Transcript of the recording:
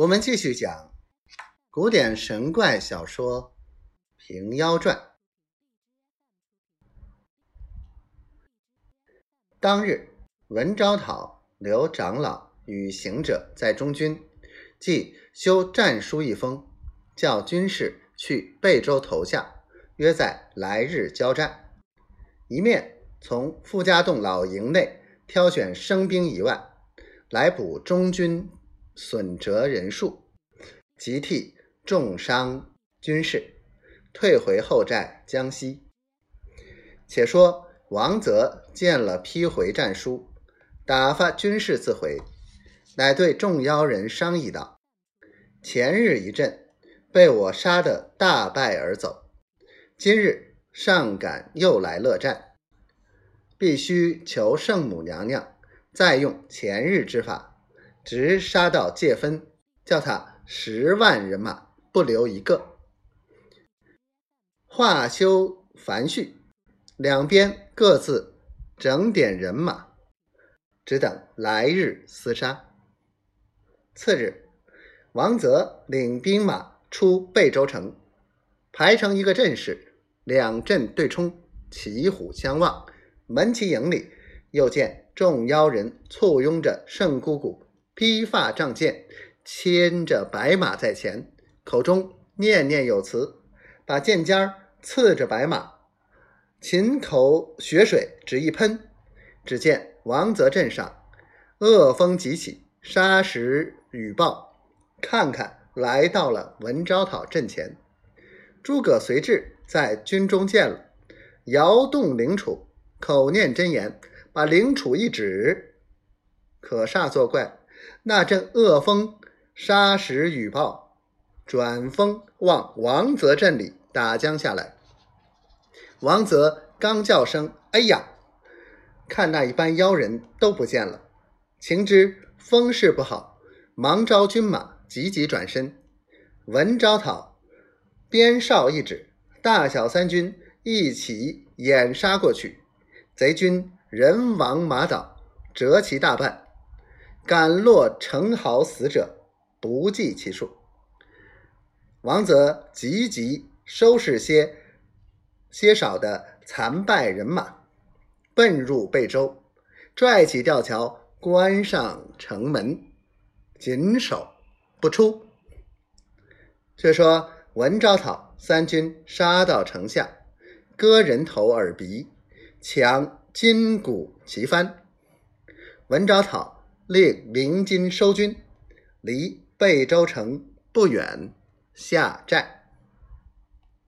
我们继续讲古典神怪小说《平妖传》。当日，文昭讨、刘长老与行者在中军，即修战书一封，叫军士去贝州投下，约在来日交战。一面从傅家洞老营内挑选生兵一万，来补中军。损折人数，即替重伤军士退回后寨江西。且说王泽见了批回战书，打发军士自回，乃对众妖人商议道：“前日一阵被我杀得大败而走，今日尚敢又来乐战，必须求圣母娘娘再用前日之法。”直杀到界分，叫他十万人马不留一个。话休繁序，两边各自整点人马，只等来日厮杀。次日，王泽领兵马出贝州城，排成一个阵势，两阵对冲，骑虎相望。门旗营里，又见众妖人簇拥着圣姑姑。披发仗剑，牵着白马在前，口中念念有词，把剑尖刺着白马，琴口血水只一喷。只见王泽镇上恶风急起，沙石雨暴，看看来到了文昭讨阵前。诸葛随至，在军中见了，摇动灵杵，口念真言，把灵杵一指，可煞作怪。那阵恶风，沙石雨暴，转风往王泽镇里打将下来。王泽刚叫声“哎呀”，看那一班妖人都不见了，情知风势不好，忙招军马，急急转身。闻招讨，鞭哨一指，大小三军一起掩杀过去。贼军人亡马倒，折其大半。赶落成豪死者不计其数，王泽急急收拾些些少的残败人马，奔入贝州，拽起吊桥，关上城门，紧守不出。却说文昭讨三军杀到城下，割人头耳鼻，抢金鼓旗幡。文昭讨。令明金收军，离贝州城不远下寨。